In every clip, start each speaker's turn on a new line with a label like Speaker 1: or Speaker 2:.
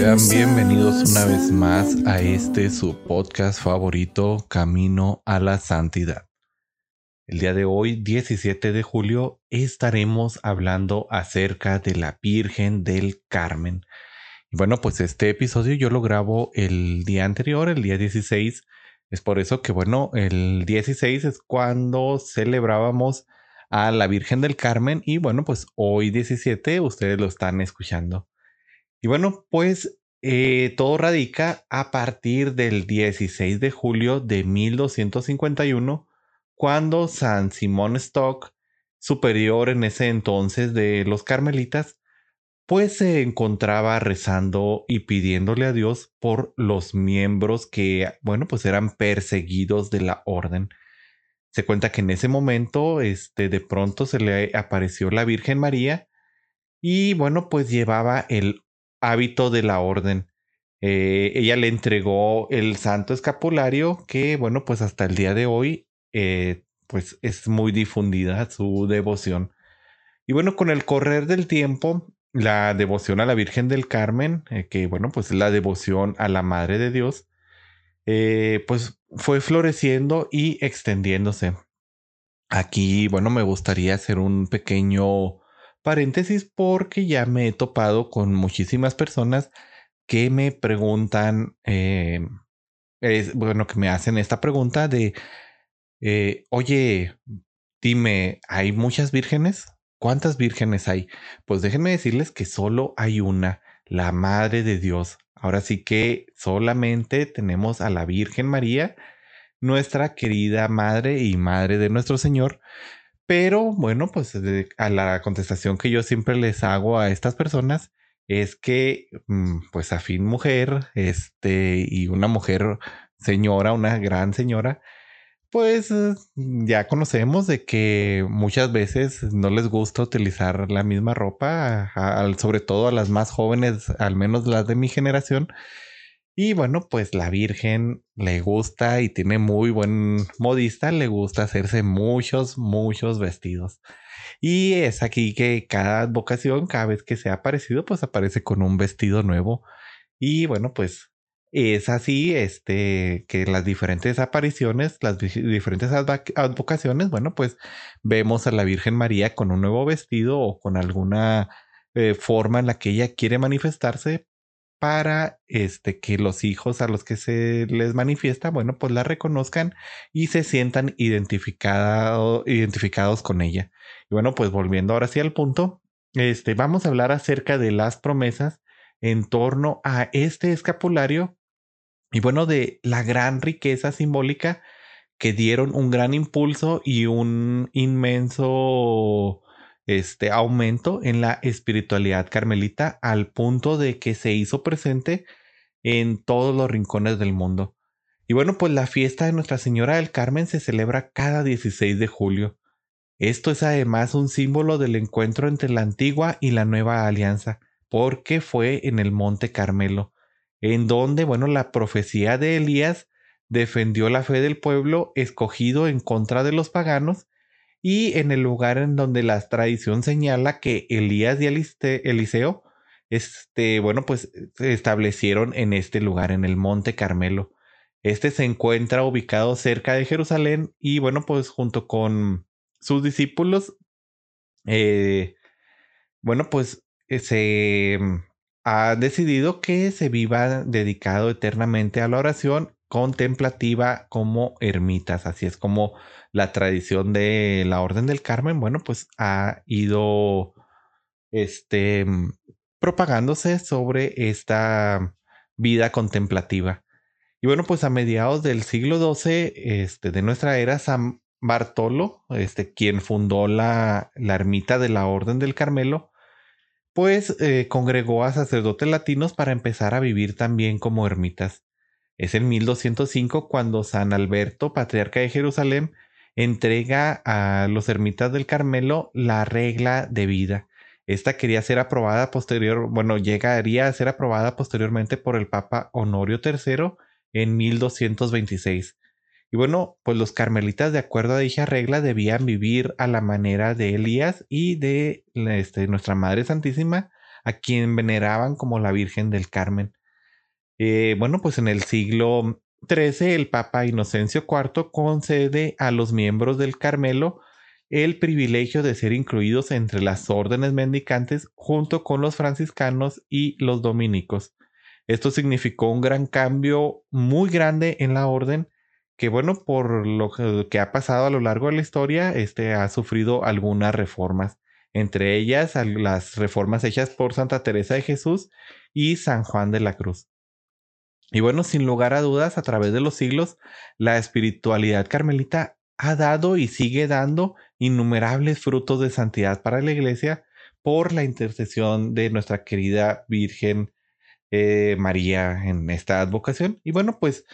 Speaker 1: Sean bienvenidos una vez más a este su podcast favorito, Camino a la Santidad. El día de hoy, 17 de julio, estaremos hablando acerca de la Virgen del Carmen. Y bueno, pues este episodio yo lo grabo el día anterior, el día 16. Es por eso que, bueno, el 16 es cuando celebrábamos a la Virgen del Carmen y bueno, pues hoy 17 ustedes lo están escuchando. Y bueno, pues eh, todo radica a partir del 16 de julio de 1251, cuando San Simón Stock, superior en ese entonces de los carmelitas, pues se encontraba rezando y pidiéndole a Dios por los miembros que, bueno, pues eran perseguidos de la orden. Se cuenta que en ese momento, este, de pronto se le apareció la Virgen María y, bueno, pues llevaba el hábito de la orden. Eh, ella le entregó el santo escapulario que, bueno, pues hasta el día de hoy, eh, pues es muy difundida su devoción. Y bueno, con el correr del tiempo, la devoción a la Virgen del Carmen, eh, que bueno, pues la devoción a la Madre de Dios, pues fue floreciendo y extendiéndose. Aquí, bueno, me gustaría hacer un pequeño paréntesis porque ya me he topado con muchísimas personas que me preguntan, eh, bueno, que me hacen esta pregunta de, eh, oye, dime, ¿hay muchas vírgenes? ¿Cuántas vírgenes hay? Pues déjenme decirles que solo hay una, la Madre de Dios. Ahora sí que solamente tenemos a la Virgen María, nuestra querida Madre y Madre de nuestro Señor, pero bueno, pues a la contestación que yo siempre les hago a estas personas es que, mm, pues a fin mujer, este, y una mujer señora, una gran señora, pues ya conocemos de que muchas veces no les gusta utilizar la misma ropa, sobre todo a las más jóvenes, al menos las de mi generación, y bueno, pues la Virgen le gusta y tiene muy buen modista, le gusta hacerse muchos, muchos vestidos. Y es aquí que cada vocación, cada vez que se ha aparecido, pues aparece con un vestido nuevo. Y bueno, pues es así, este, que las diferentes apariciones, las diferentes advocaciones, bueno, pues vemos a la Virgen María con un nuevo vestido o con alguna eh, forma en la que ella quiere manifestarse para este, que los hijos a los que se les manifiesta, bueno, pues la reconozcan y se sientan identificado, identificados con ella. Y bueno, pues volviendo ahora sí al punto, este, vamos a hablar acerca de las promesas en torno a este escapulario y bueno, de la gran riqueza simbólica que dieron un gran impulso y un inmenso este aumento en la espiritualidad carmelita al punto de que se hizo presente en todos los rincones del mundo. Y bueno, pues la fiesta de Nuestra Señora del Carmen se celebra cada 16 de julio. Esto es además un símbolo del encuentro entre la antigua y la nueva alianza, porque fue en el Monte Carmelo, en donde, bueno, la profecía de Elías defendió la fe del pueblo escogido en contra de los paganos y en el lugar en donde la tradición señala que Elías y Eliseo, este, bueno, pues se establecieron en este lugar, en el Monte Carmelo. Este se encuentra ubicado cerca de Jerusalén y bueno, pues junto con sus discípulos, eh, bueno, pues eh, se ha decidido que se viva dedicado eternamente a la oración contemplativa como ermitas. Así es como la tradición de la Orden del Carmen, bueno, pues ha ido este, propagándose sobre esta vida contemplativa. Y bueno, pues a mediados del siglo XII este, de nuestra era, San Bartolo, este, quien fundó la, la ermita de la Orden del Carmelo, pues eh, congregó a sacerdotes latinos para empezar a vivir también como ermitas. Es en 1205 cuando San Alberto, patriarca de Jerusalén, entrega a los ermitas del Carmelo la regla de vida. Esta quería ser aprobada posterior, bueno, llegaría a ser aprobada posteriormente por el Papa Honorio III en 1226. Y bueno, pues los carmelitas, de acuerdo a dicha regla, debían vivir a la manera de Elías y de este, nuestra Madre Santísima, a quien veneraban como la Virgen del Carmen. Eh, bueno, pues en el siglo XIII, el Papa Inocencio IV concede a los miembros del Carmelo el privilegio de ser incluidos entre las órdenes mendicantes junto con los franciscanos y los dominicos. Esto significó un gran cambio muy grande en la orden que bueno, por lo que ha pasado a lo largo de la historia, este ha sufrido algunas reformas, entre ellas las reformas hechas por Santa Teresa de Jesús y San Juan de la Cruz. Y bueno, sin lugar a dudas, a través de los siglos, la espiritualidad carmelita ha dado y sigue dando innumerables frutos de santidad para la iglesia por la intercesión de nuestra querida Virgen eh, María en esta advocación. Y bueno, pues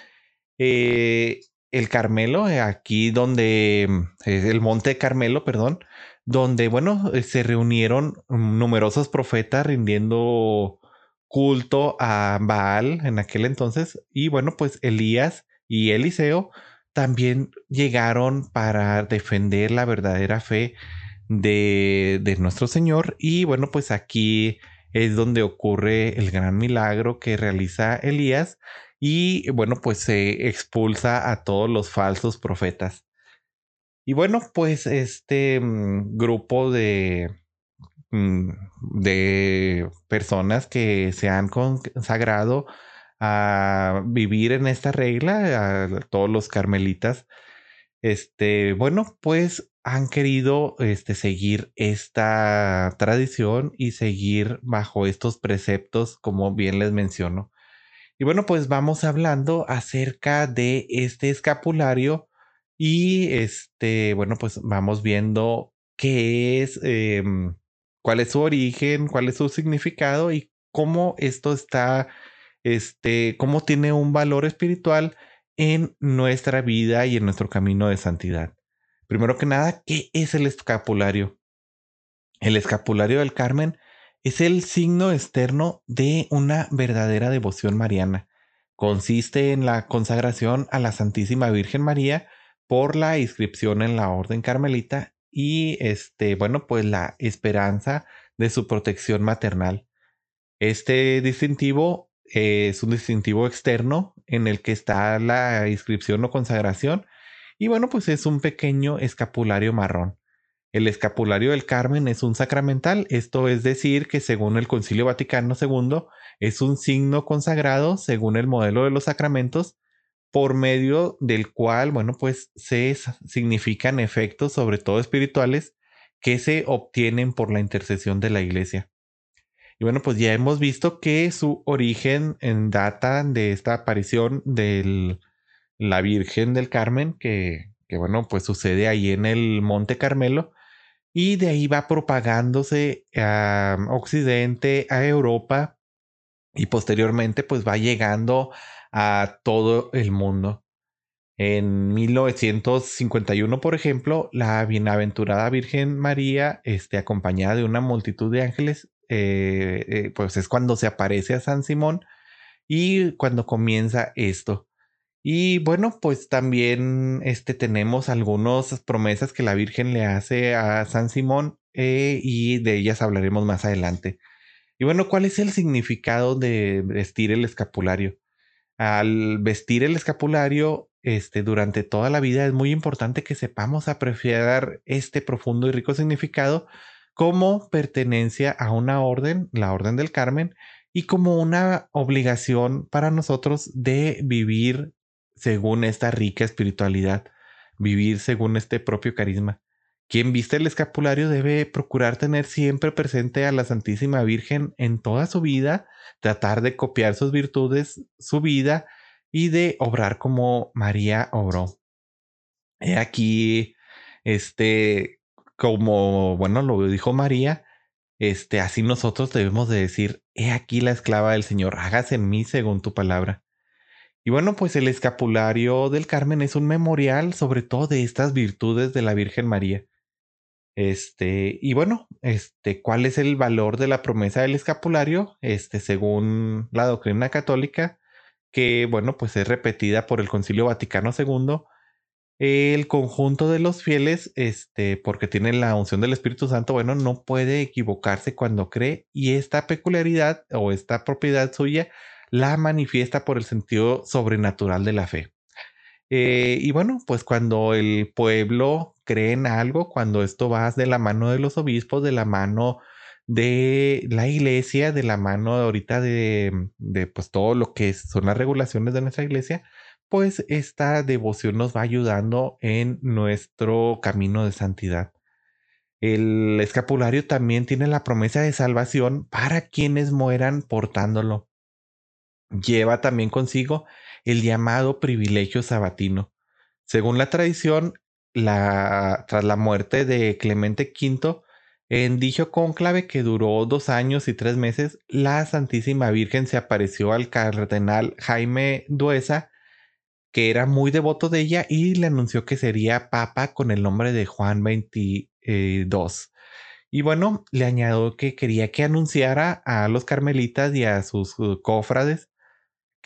Speaker 1: eh, el Carmelo, eh, aquí donde, el Monte Carmelo, perdón, donde, bueno, se reunieron numerosos profetas rindiendo culto a Baal en aquel entonces. Y bueno, pues Elías y Eliseo también llegaron para defender la verdadera fe de, de nuestro Señor. Y bueno, pues aquí es donde ocurre el gran milagro que realiza Elías y bueno, pues se expulsa a todos los falsos profetas. Y bueno, pues este mm, grupo de, de personas que se han consagrado a vivir en esta regla, a todos los carmelitas, este, bueno, pues han querido este, seguir esta tradición y seguir bajo estos preceptos, como bien les menciono. Y bueno, pues vamos hablando acerca de este escapulario y este, bueno, pues vamos viendo qué es, em, cuál es su origen, cuál es su significado y cómo esto está, este, cómo tiene un valor espiritual en nuestra vida y en nuestro camino de santidad. Primero que nada, ¿qué es el escapulario? El escapulario del Carmen es el signo externo de una verdadera devoción mariana. Consiste en la consagración a la Santísima Virgen María por la inscripción en la Orden Carmelita y este, bueno, pues la esperanza de su protección maternal. Este distintivo es un distintivo externo en el que está la inscripción o consagración y bueno, pues es un pequeño escapulario marrón. El escapulario del Carmen es un sacramental, esto es decir, que según el Concilio Vaticano II es un signo consagrado según el modelo de los sacramentos por medio del cual, bueno, pues se significan efectos, sobre todo espirituales, que se obtienen por la intercesión de la iglesia. Y bueno, pues ya hemos visto que su origen en data de esta aparición de la Virgen del Carmen, que, que bueno, pues sucede ahí en el Monte Carmelo, y de ahí va propagándose a Occidente, a Europa y posteriormente pues va llegando a todo el mundo. En 1951, por ejemplo, la bienaventurada Virgen María, este, acompañada de una multitud de ángeles, eh, eh, pues es cuando se aparece a San Simón y cuando comienza esto. Y bueno, pues también este, tenemos algunas promesas que la Virgen le hace a San Simón eh, y de ellas hablaremos más adelante. Y bueno, ¿cuál es el significado de vestir el escapulario? Al vestir el escapulario este, durante toda la vida es muy importante que sepamos apreciar este profundo y rico significado como pertenencia a una orden, la Orden del Carmen, y como una obligación para nosotros de vivir según esta rica espiritualidad, vivir según este propio carisma. Quien viste el escapulario debe procurar tener siempre presente a la Santísima Virgen en toda su vida, tratar de copiar sus virtudes, su vida y de obrar como María obró. He aquí, este, como, bueno, lo dijo María, este, así nosotros debemos de decir, he aquí la esclava del Señor, hágase en mí según tu palabra. Y bueno, pues el escapulario del Carmen es un memorial sobre todo de estas virtudes de la Virgen María. Este, y bueno, este, ¿cuál es el valor de la promesa del escapulario? Este, según la doctrina católica, que bueno, pues es repetida por el Concilio Vaticano II, el conjunto de los fieles, este, porque tienen la unción del Espíritu Santo, bueno, no puede equivocarse cuando cree y esta peculiaridad o esta propiedad suya la manifiesta por el sentido sobrenatural de la fe. Eh, y bueno, pues cuando el pueblo cree en algo, cuando esto va de la mano de los obispos, de la mano de la iglesia, de la mano ahorita de, de pues todo lo que son las regulaciones de nuestra iglesia, pues esta devoción nos va ayudando en nuestro camino de santidad. El escapulario también tiene la promesa de salvación para quienes mueran portándolo. Lleva también consigo el llamado privilegio sabatino. Según la tradición, tras la muerte de Clemente V, en dicho cónclave que duró dos años y tres meses, la Santísima Virgen se apareció al cardenal Jaime Duesa que era muy devoto de ella y le anunció que sería papa con el nombre de Juan 22. Y bueno, le añadió que quería que anunciara a los carmelitas y a sus uh, cofrades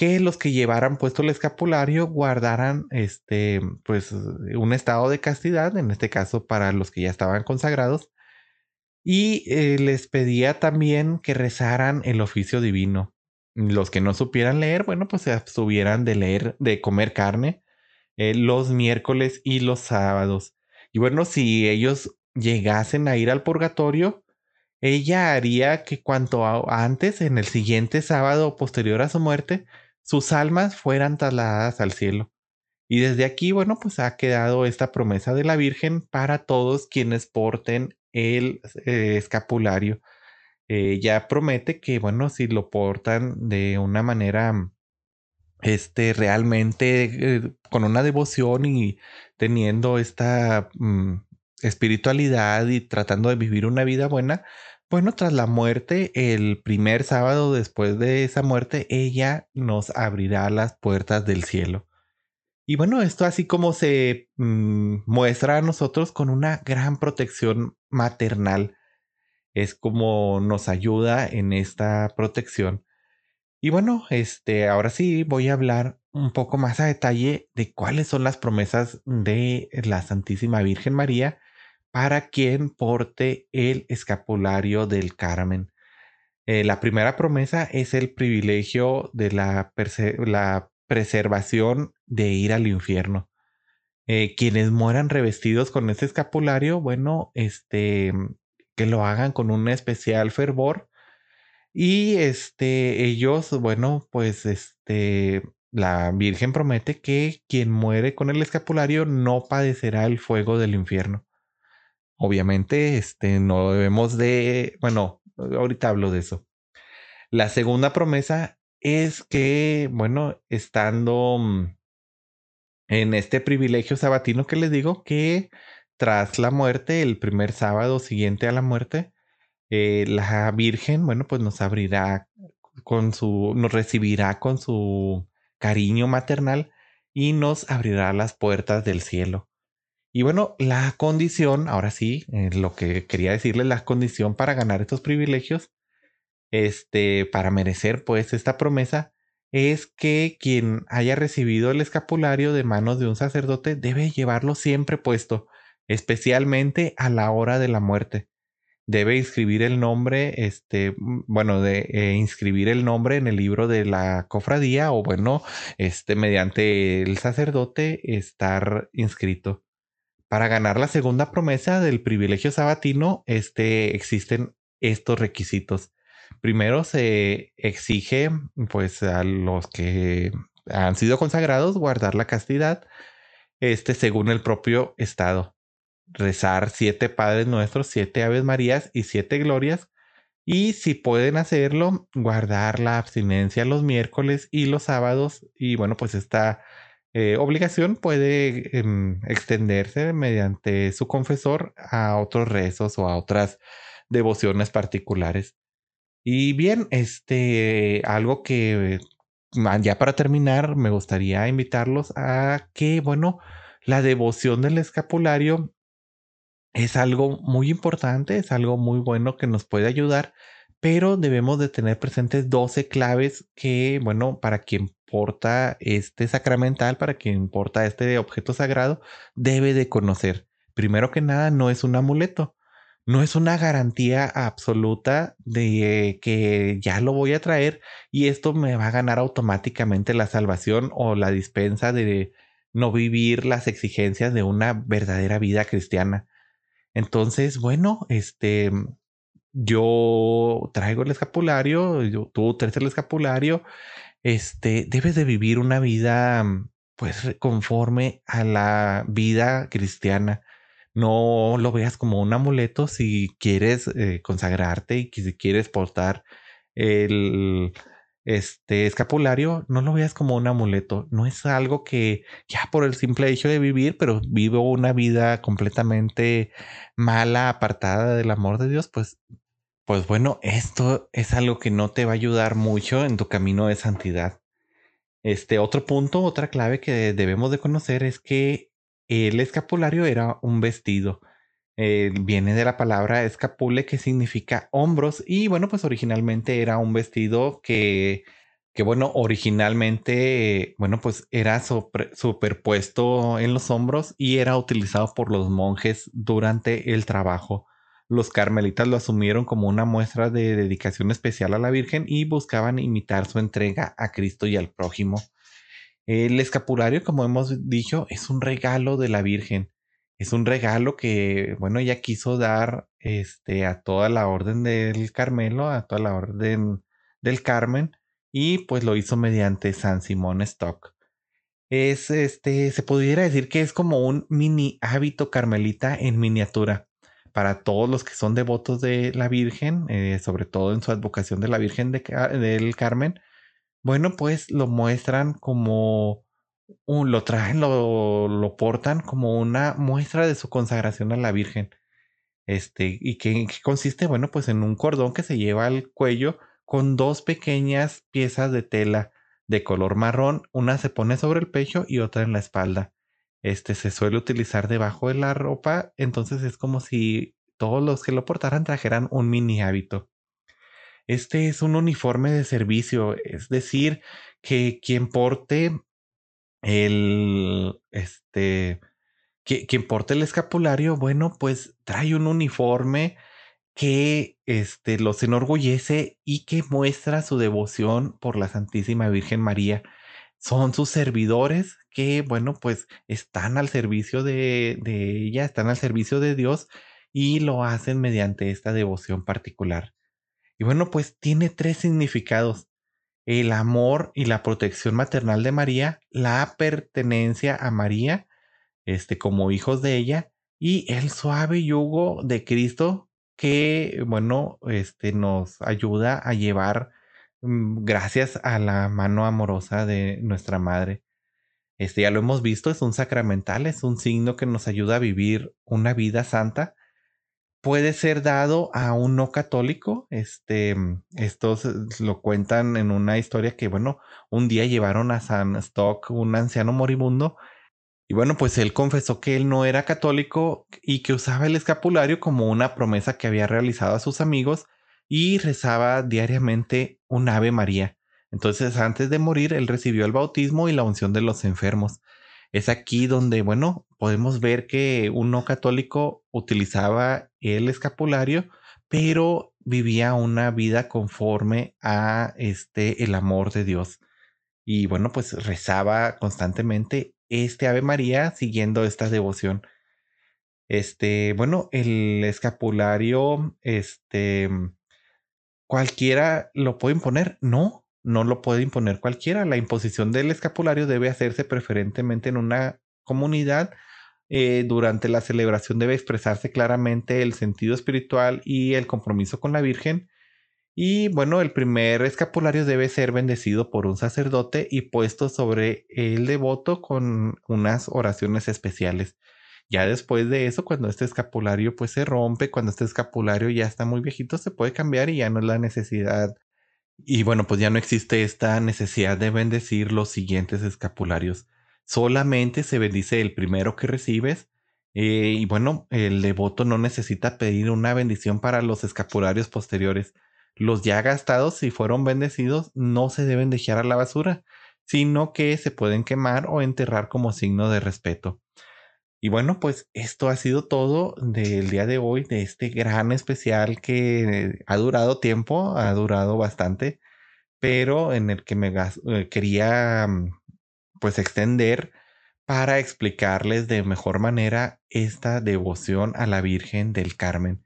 Speaker 1: que los que llevaran puesto el escapulario guardaran este pues un estado de castidad, en este caso para los que ya estaban consagrados, y eh, les pedía también que rezaran el oficio divino. Los que no supieran leer, bueno, pues se abstuvieran de leer, de comer carne eh, los miércoles y los sábados. Y bueno, si ellos llegasen a ir al purgatorio, ella haría que cuanto antes, en el siguiente sábado posterior a su muerte, sus almas fueran trasladadas al cielo. Y desde aquí, bueno, pues ha quedado esta promesa de la Virgen para todos quienes porten el eh, escapulario. Eh, ya promete que, bueno, si lo portan de una manera, este, realmente eh, con una devoción y teniendo esta mm, espiritualidad y tratando de vivir una vida buena, bueno, tras la muerte, el primer sábado después de esa muerte, ella nos abrirá las puertas del cielo. Y bueno, esto así como se mm, muestra a nosotros con una gran protección maternal es como nos ayuda en esta protección. Y bueno, este, ahora sí voy a hablar un poco más a detalle de cuáles son las promesas de la Santísima Virgen María para quien porte el escapulario del Carmen. Eh, la primera promesa es el privilegio de la, preservación de ir al infierno. Eh, quienes mueran revestidos con ese escapulario, bueno, este, que lo hagan con un especial fervor. Y este, ellos, bueno, pues este, la Virgen promete que quien muere con el escapulario no padecerá el fuego del infierno. Obviamente, este, no debemos de, bueno, ahorita hablo de eso. La segunda promesa es que, bueno, estando mm, en este privilegio sabatino que les digo, que tras la muerte, el primer sábado siguiente a la muerte, eh, la Virgen, bueno, pues nos abrirá con su, nos recibirá con su cariño maternal y nos abrirá las puertas del cielo. Y bueno, la condición, ahora sí, eh, lo que quería decirles, la condición para ganar estos privilegios, este, para merecer pues esta promesa, es que quien haya recibido el escapulario de manos de un sacerdote debe llevarlo siempre puesto especialmente a la hora de la muerte. Debe inscribir el nombre, este, mm, bueno, de eh, inscribir el nombre en el libro de la cofradía o bueno, este, mediante el sacerdote estar inscrito. Para ganar la segunda promesa del privilegio sabatino, este, existen estos requisitos. Primero se exige, pues, a los que han sido consagrados guardar la castidad, este, según el propio estado rezar siete Padres Nuestros, siete Aves Marías y siete Glorias. Y si pueden hacerlo, guardar la abstinencia los miércoles y los sábados. Y bueno, pues esta eh, obligación puede em, extenderse mediante su confesor a otros rezos o a otras devociones particulares. Y bien, este, algo que ya para terminar, me gustaría invitarlos a que, bueno, la devoción del escapulario es algo muy importante, es algo muy bueno que nos puede ayudar, pero debemos de tener presentes 12 claves que, bueno, para quien porta este sacramental, para quien porta este objeto sagrado, debe de conocer. Primero que nada, no es un amuleto, no es una garantía absoluta de que ya lo voy a traer y esto me va a ganar automáticamente la salvación o la dispensa de no vivir las exigencias de una verdadera vida cristiana. Entonces, bueno, este, yo traigo el escapulario, tú traes el escapulario, este, debes de vivir una vida, pues, conforme a la vida cristiana. No lo veas como un amuleto si quieres eh, consagrarte y si quieres portar el, este escapulario, no lo veas como un amuleto. No es algo que ya por el simple hecho de vivir, pero vivo una vida completamente mala, apartada del amor de Dios, pues, pues bueno, esto es algo que no te va a ayudar mucho en tu camino de santidad. Este otro punto, otra clave que debemos de conocer es que el escapulario era un vestido. Eh, viene de la palabra escapule que significa hombros y bueno, pues originalmente era un vestido que, que bueno, originalmente, bueno, pues era superpuesto en los hombros y era utilizado por los monjes durante el trabajo. Los carmelitas lo asumieron como una muestra de dedicación especial a la Virgen y buscaban imitar su entrega a Cristo y al prójimo. El escapulario, como hemos dicho, es un regalo de la Virgen es un regalo que, bueno, ella quiso dar este, a toda la orden del Carmelo, a toda la orden del Carmen, y pues lo hizo mediante San Simón Stock. Es este, se pudiera decir que es como un mini hábito carmelita en miniatura para todos los que son devotos de la Virgen, eh, sobre todo en su advocación de la Virgen del Carmen. Bueno, pues lo muestran como lo traen, lo, lo, portan como una muestra de su consagración a la Virgen. Este, ¿y qué, consiste? Bueno, pues en un cordón que se lleva al cuello con dos pequeñas piezas de tela de color marrón. Una se pone sobre el pecho y otra en la espalda. Este se suele utilizar debajo de la ropa, entonces es como si todos los que lo portaran trajeran un mini hábito. Este es un uniforme de servicio, es decir, que quien porte el, este, que, quien porta el escapulario, bueno, pues trae un uniforme que este, los enorgullece y que muestra su devoción por la Santísima Virgen María. Son sus servidores que, bueno, pues están al servicio de, de ella, están al servicio de Dios y lo hacen mediante esta devoción particular. Y bueno, pues tiene tres significados el amor y la protección maternal de María, la pertenencia a María, este, como hijos de ella, y el suave yugo de Cristo que, bueno, este, nos ayuda a llevar mm, gracias a la mano amorosa de nuestra madre. Este ya lo hemos visto, es un sacramental, es un signo que nos ayuda a vivir una vida santa puede ser dado a un no católico. Este, estos lo cuentan en una historia que, bueno, un día llevaron a San Stock un anciano moribundo. Y bueno, pues él confesó que él no era católico y que usaba el escapulario como una promesa que había realizado a sus amigos y rezaba diariamente un Ave María. Entonces, antes de morir, él recibió el bautismo y la unción de los enfermos. Es aquí donde, bueno, podemos ver que un no católico utilizaba el escapulario, pero vivía una vida conforme a este el amor de Dios. Y bueno, pues rezaba constantemente este Ave María siguiendo esta devoción. Este, bueno, el escapulario, este, cualquiera lo puede imponer, no, no lo puede imponer cualquiera. La imposición del escapulario debe hacerse preferentemente en una comunidad. Eh, durante la celebración debe expresarse claramente el sentido espiritual y el compromiso con la Virgen. Y bueno, el primer escapulario debe ser bendecido por un sacerdote y puesto sobre el devoto con unas oraciones especiales. Ya después de eso, cuando este escapulario pues se rompe, cuando este escapulario ya está muy viejito, se puede cambiar y ya no es la necesidad. Y bueno, pues ya no existe esta necesidad de bendecir los siguientes escapularios. Solamente se bendice el primero que recibes. Eh, y bueno, el devoto no necesita pedir una bendición para los escapularios posteriores. Los ya gastados, si fueron bendecidos, no se deben dejar a la basura, sino que se pueden quemar o enterrar como signo de respeto. Y bueno, pues esto ha sido todo del día de hoy, de este gran especial que ha durado tiempo, ha durado bastante, pero en el que me eh, quería mm, pues extender para explicarles de mejor manera esta devoción a la Virgen del Carmen.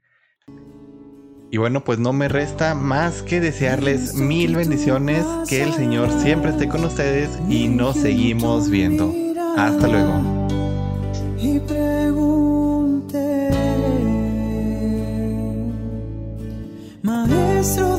Speaker 1: Y bueno, pues no me resta más que desearles mil bendiciones, que el Señor siempre esté con ustedes y nos seguimos viendo. Hasta luego
Speaker 2: y pregunté, Maestro,